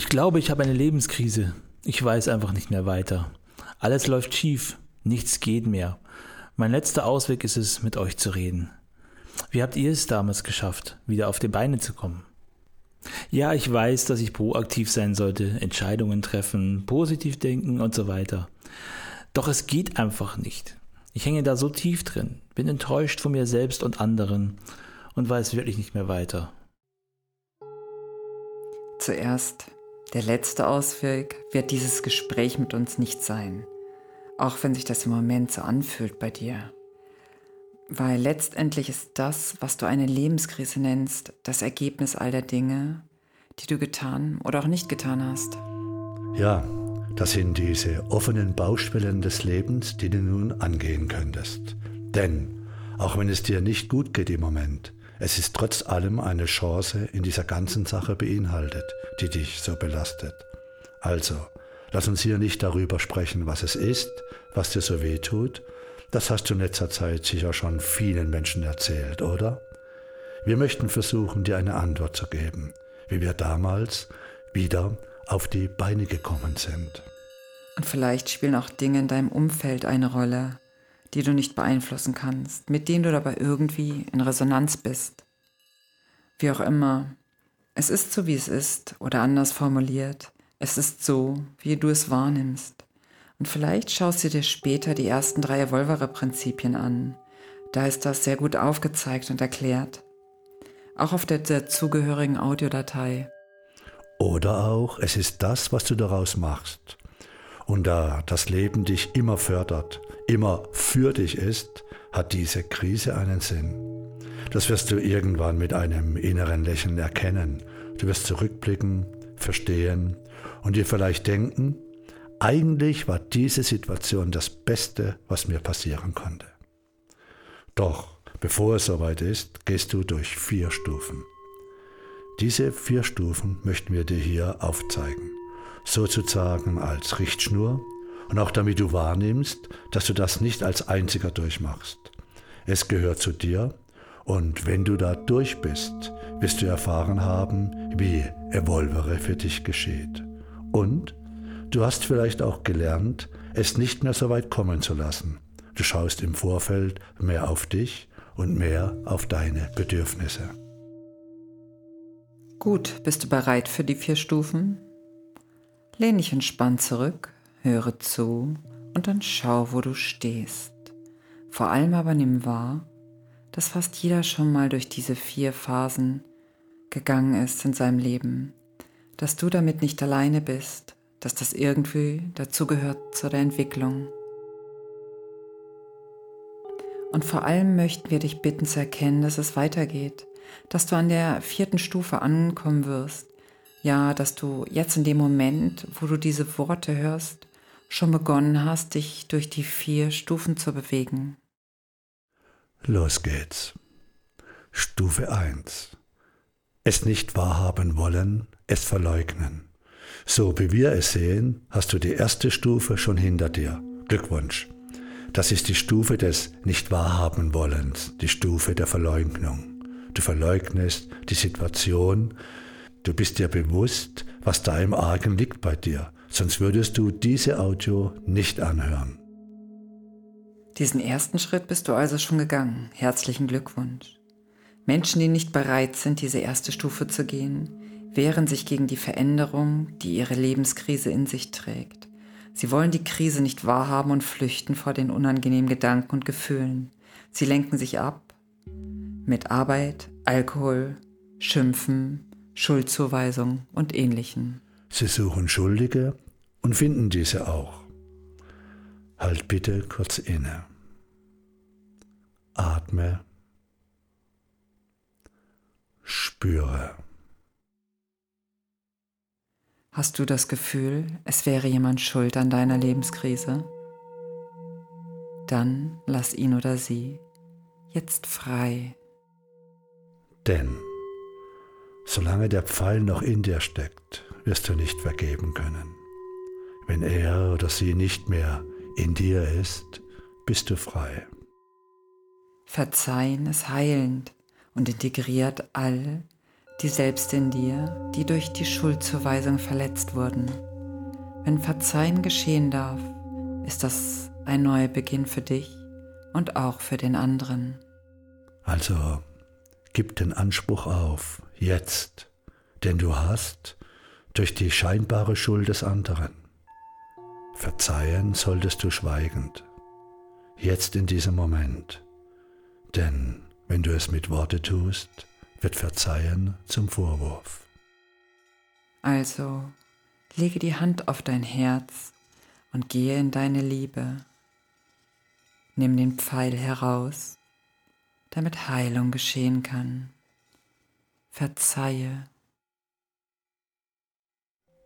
Ich glaube, ich habe eine Lebenskrise. Ich weiß einfach nicht mehr weiter. Alles läuft schief. Nichts geht mehr. Mein letzter Ausweg ist es, mit euch zu reden. Wie habt ihr es damals geschafft, wieder auf die Beine zu kommen? Ja, ich weiß, dass ich proaktiv sein sollte, Entscheidungen treffen, positiv denken und so weiter. Doch es geht einfach nicht. Ich hänge da so tief drin, bin enttäuscht von mir selbst und anderen und weiß wirklich nicht mehr weiter. Zuerst, der letzte Ausweg wird dieses Gespräch mit uns nicht sein, auch wenn sich das im Moment so anfühlt bei dir. Weil letztendlich ist das, was du eine Lebenskrise nennst, das Ergebnis all der Dinge, die du getan oder auch nicht getan hast. Ja, das sind diese offenen Baustellen des Lebens, die du nun angehen könntest. Denn, auch wenn es dir nicht gut geht im Moment, es ist trotz allem eine Chance in dieser ganzen Sache beinhaltet, die dich so belastet. Also, lass uns hier nicht darüber sprechen, was es ist, was dir so weh tut, das hast du in letzter Zeit sicher schon vielen Menschen erzählt, oder? Wir möchten versuchen, dir eine Antwort zu geben, wie wir damals wieder auf die Beine gekommen sind. Und vielleicht spielen auch Dinge in deinem Umfeld eine Rolle, die du nicht beeinflussen kannst, mit denen du dabei irgendwie in Resonanz bist. Wie auch immer, es ist so, wie es ist, oder anders formuliert, es ist so, wie du es wahrnimmst. Und vielleicht schaust du dir später die ersten drei Evolvere-Prinzipien an. Da ist das sehr gut aufgezeigt und erklärt. Auch auf der dazugehörigen Audiodatei. Oder auch, es ist das, was du daraus machst. Und da das Leben dich immer fördert, immer für dich ist, hat diese Krise einen Sinn. Das wirst du irgendwann mit einem inneren Lächeln erkennen. Du wirst zurückblicken, verstehen und dir vielleicht denken, eigentlich war diese Situation das Beste, was mir passieren konnte. Doch bevor es soweit ist, gehst du durch vier Stufen. Diese vier Stufen möchten wir dir hier aufzeigen, sozusagen als Richtschnur und auch damit du wahrnimmst, dass du das nicht als einziger durchmachst. Es gehört zu dir und wenn du da durch bist, wirst du erfahren haben, wie Evolvere für dich geschieht. Und Du hast vielleicht auch gelernt, es nicht mehr so weit kommen zu lassen. Du schaust im Vorfeld mehr auf dich und mehr auf deine Bedürfnisse. Gut, bist du bereit für die vier Stufen? Lehn dich entspannt zurück, höre zu und dann schau, wo du stehst. Vor allem aber nimm wahr, dass fast jeder schon mal durch diese vier Phasen gegangen ist in seinem Leben, dass du damit nicht alleine bist dass das irgendwie dazugehört zu der Entwicklung. Und vor allem möchten wir dich bitten zu erkennen, dass es weitergeht, dass du an der vierten Stufe ankommen wirst. Ja, dass du jetzt in dem Moment, wo du diese Worte hörst, schon begonnen hast, dich durch die vier Stufen zu bewegen. Los geht's. Stufe 1. Es nicht wahrhaben wollen, es verleugnen. So wie wir es sehen, hast du die erste Stufe schon hinter dir. Glückwunsch. Das ist die Stufe des Nicht-Wahrhaben-Wollens, die Stufe der Verleugnung. Du verleugnest die Situation, du bist dir bewusst, was da im Argen liegt bei dir, sonst würdest du diese Audio nicht anhören. Diesen ersten Schritt bist du also schon gegangen. Herzlichen Glückwunsch. Menschen, die nicht bereit sind, diese erste Stufe zu gehen, wehren sich gegen die Veränderung, die ihre Lebenskrise in sich trägt. Sie wollen die Krise nicht wahrhaben und flüchten vor den unangenehmen Gedanken und Gefühlen. Sie lenken sich ab mit Arbeit, Alkohol, Schimpfen, Schuldzuweisung und ähnlichen. Sie suchen Schuldige und finden diese auch. Halt bitte kurz inne. Atme. Spüre. Hast du das Gefühl, es wäre jemand schuld an deiner Lebenskrise? Dann lass ihn oder sie jetzt frei. Denn solange der Pfeil noch in dir steckt, wirst du nicht vergeben können. Wenn er oder sie nicht mehr in dir ist, bist du frei. Verzeihen ist heilend und integriert all die selbst in dir, die durch die Schuldzuweisung verletzt wurden. Wenn Verzeihen geschehen darf, ist das ein neuer Beginn für dich und auch für den anderen. Also gib den Anspruch auf, jetzt, denn du hast durch die scheinbare Schuld des anderen. Verzeihen solltest du schweigend, jetzt in diesem Moment, denn wenn du es mit Worte tust, wird Verzeihen zum Vorwurf. Also lege die Hand auf dein Herz und gehe in deine Liebe. Nimm den Pfeil heraus, damit Heilung geschehen kann. Verzeihe.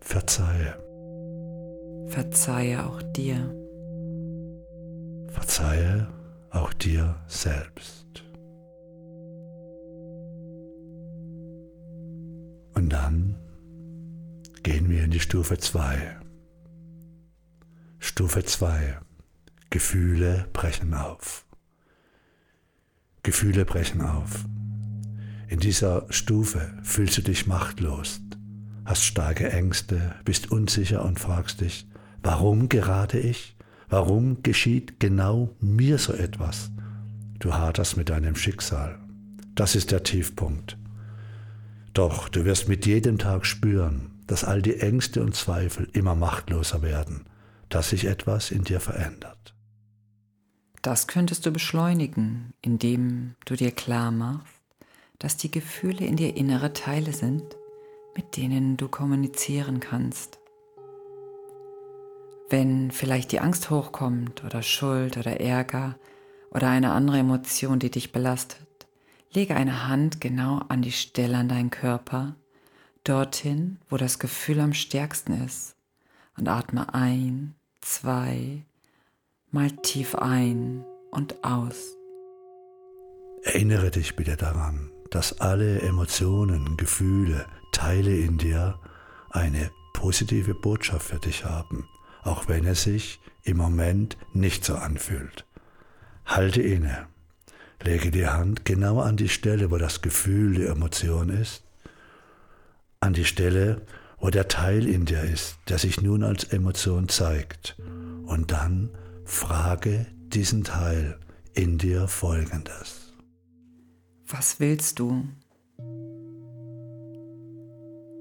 Verzeihe. Verzeihe auch dir. Verzeihe auch dir selbst. Und dann gehen wir in die Stufe 2. Stufe 2. Gefühle brechen auf. Gefühle brechen auf. In dieser Stufe fühlst du dich machtlos, hast starke Ängste, bist unsicher und fragst dich, warum gerade ich? Warum geschieht genau mir so etwas? Du haderst mit deinem Schicksal. Das ist der Tiefpunkt. Doch du wirst mit jedem Tag spüren, dass all die Ängste und Zweifel immer machtloser werden, dass sich etwas in dir verändert. Das könntest du beschleunigen, indem du dir klar machst, dass die Gefühle in dir innere Teile sind, mit denen du kommunizieren kannst. Wenn vielleicht die Angst hochkommt oder Schuld oder Ärger oder eine andere Emotion, die dich belastet, Lege eine Hand genau an die Stelle an deinen Körper, dorthin, wo das Gefühl am stärksten ist, und atme ein, zwei, mal tief ein und aus. Erinnere dich bitte daran, dass alle Emotionen, Gefühle, Teile in dir eine positive Botschaft für dich haben, auch wenn es sich im Moment nicht so anfühlt. Halte inne Lege die Hand genau an die Stelle, wo das Gefühl, die Emotion ist, an die Stelle, wo der Teil in dir ist, der sich nun als Emotion zeigt. Und dann frage diesen Teil in dir Folgendes. Was willst du?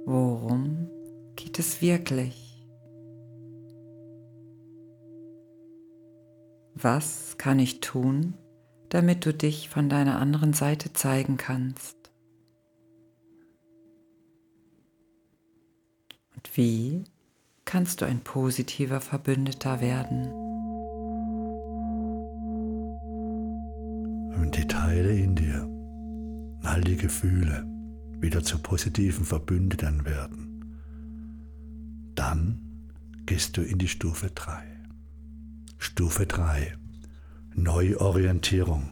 Worum geht es wirklich? Was kann ich tun, damit du dich von deiner anderen Seite zeigen kannst. Und wie kannst du ein positiver Verbündeter werden? Und die Teile in dir, all die Gefühle wieder zu positiven Verbündeten werden, dann gehst du in die Stufe 3. Stufe 3 Neuorientierung.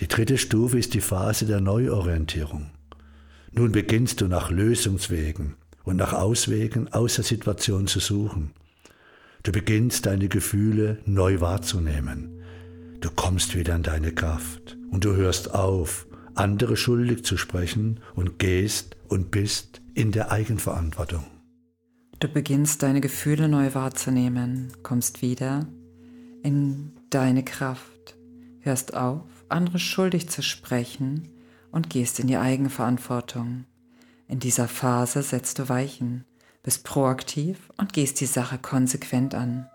Die dritte Stufe ist die Phase der Neuorientierung. Nun beginnst du nach Lösungswegen und nach Auswegen aus der Situation zu suchen. Du beginnst deine Gefühle neu wahrzunehmen. Du kommst wieder in deine Kraft und du hörst auf, andere schuldig zu sprechen und gehst und bist in der Eigenverantwortung. Du beginnst deine Gefühle neu wahrzunehmen, kommst wieder in deine Kraft, hörst auf, andere schuldig zu sprechen und gehst in die Eigenverantwortung. In dieser Phase setzt du Weichen, bist proaktiv und gehst die Sache konsequent an.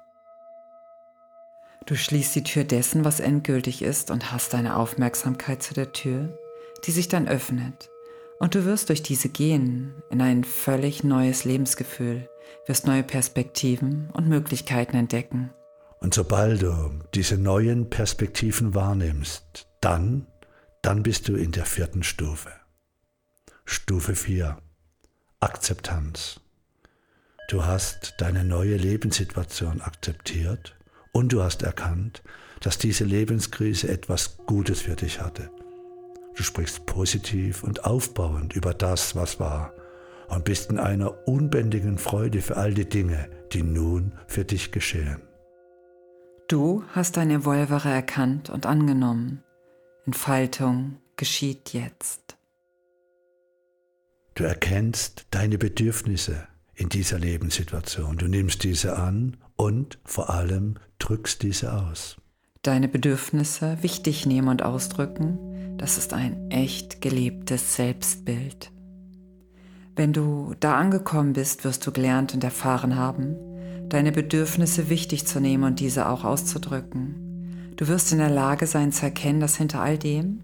Du schließt die Tür dessen, was endgültig ist und hast deine Aufmerksamkeit zu der Tür, die sich dann öffnet. Und du wirst durch diese gehen in ein völlig neues Lebensgefühl, wirst neue Perspektiven und Möglichkeiten entdecken. Und sobald du diese neuen Perspektiven wahrnimmst, dann, dann bist du in der vierten Stufe. Stufe 4. Akzeptanz. Du hast deine neue Lebenssituation akzeptiert und du hast erkannt, dass diese Lebenskrise etwas Gutes für dich hatte. Du sprichst positiv und aufbauend über das, was war und bist in einer unbändigen Freude für all die Dinge, die nun für dich geschehen. Du hast deine Wolvere erkannt und angenommen. Entfaltung geschieht jetzt. Du erkennst deine Bedürfnisse in dieser Lebenssituation. Du nimmst diese an und vor allem drückst diese aus. Deine Bedürfnisse wichtig nehmen und ausdrücken, das ist ein echt gelebtes Selbstbild. Wenn du da angekommen bist, wirst du gelernt und erfahren haben, deine Bedürfnisse wichtig zu nehmen und diese auch auszudrücken. Du wirst in der Lage sein zu erkennen, dass hinter all dem,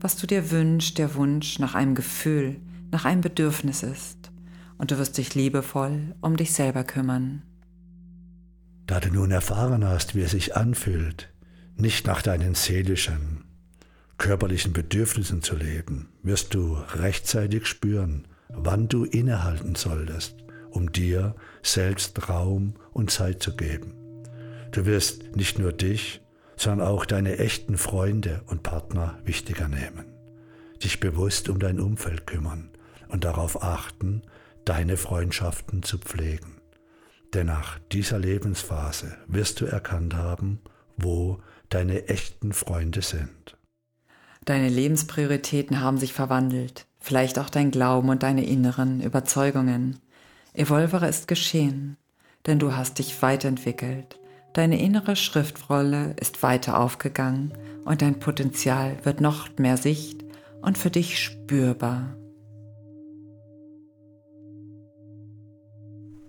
was du dir wünschst, der Wunsch nach einem Gefühl, nach einem Bedürfnis ist. Und du wirst dich liebevoll um dich selber kümmern. Da du nun erfahren hast, wie es sich anfühlt, nicht nach deinen seelischen, körperlichen Bedürfnissen zu leben, wirst du rechtzeitig spüren, wann du innehalten solltest, um dir selbst Raum und Zeit zu geben. Du wirst nicht nur dich, sondern auch deine echten Freunde und Partner wichtiger nehmen, dich bewusst um dein Umfeld kümmern und darauf achten, deine Freundschaften zu pflegen. Denn nach dieser Lebensphase wirst du erkannt haben, wo deine echten Freunde sind. Deine Lebensprioritäten haben sich verwandelt vielleicht auch dein Glauben und deine inneren Überzeugungen. Evolvere ist geschehen, denn du hast dich weiterentwickelt. Deine innere Schriftrolle ist weiter aufgegangen und dein Potenzial wird noch mehr sicht und für dich spürbar.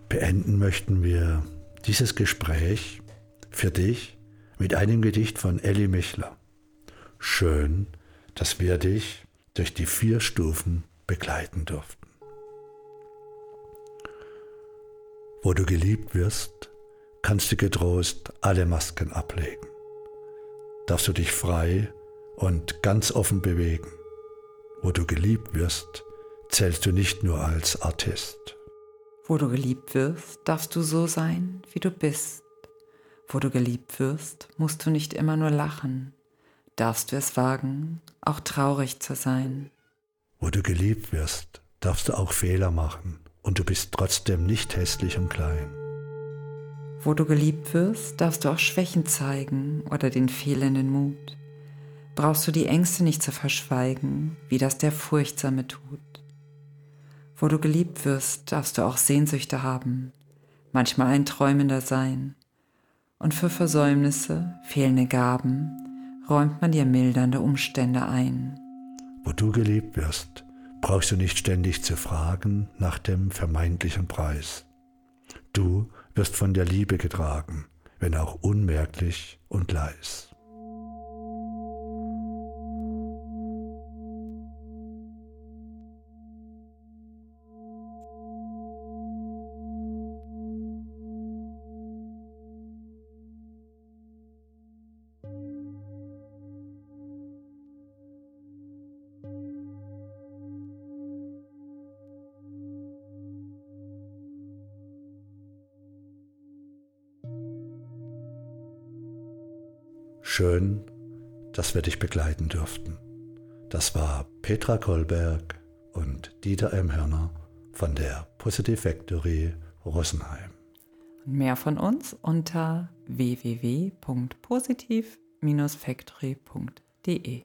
Beenden möchten wir dieses Gespräch für dich mit einem Gedicht von Elli Michler. Schön, dass wir dich durch die vier Stufen begleiten durften. Wo du geliebt wirst, kannst du getrost alle Masken ablegen. Darfst du dich frei und ganz offen bewegen. Wo du geliebt wirst, zählst du nicht nur als Artist. Wo du geliebt wirst, darfst du so sein, wie du bist. Wo du geliebt wirst, musst du nicht immer nur lachen, darfst du es wagen, auch traurig zu sein. Wo du geliebt wirst, darfst du auch Fehler machen und du bist trotzdem nicht hässlich und klein. Wo du geliebt wirst, darfst du auch Schwächen zeigen oder den fehlenden Mut. Brauchst du die Ängste nicht zu verschweigen, wie das der Furchtsame tut. Wo du geliebt wirst, darfst du auch Sehnsüchte haben, manchmal ein Träumender sein. Und für Versäumnisse, fehlende Gaben, räumt man dir mildernde Umstände ein. Wo du geliebt wirst, brauchst du nicht ständig zu fragen nach dem vermeintlichen Preis. Du wirst von der Liebe getragen, wenn auch unmerklich und leis. Schön, dass wir dich begleiten durften. Das war Petra Kolberg und Dieter M. Hörner von der Positive Factory Rosenheim. Mehr von uns unter www.positiv-factory.de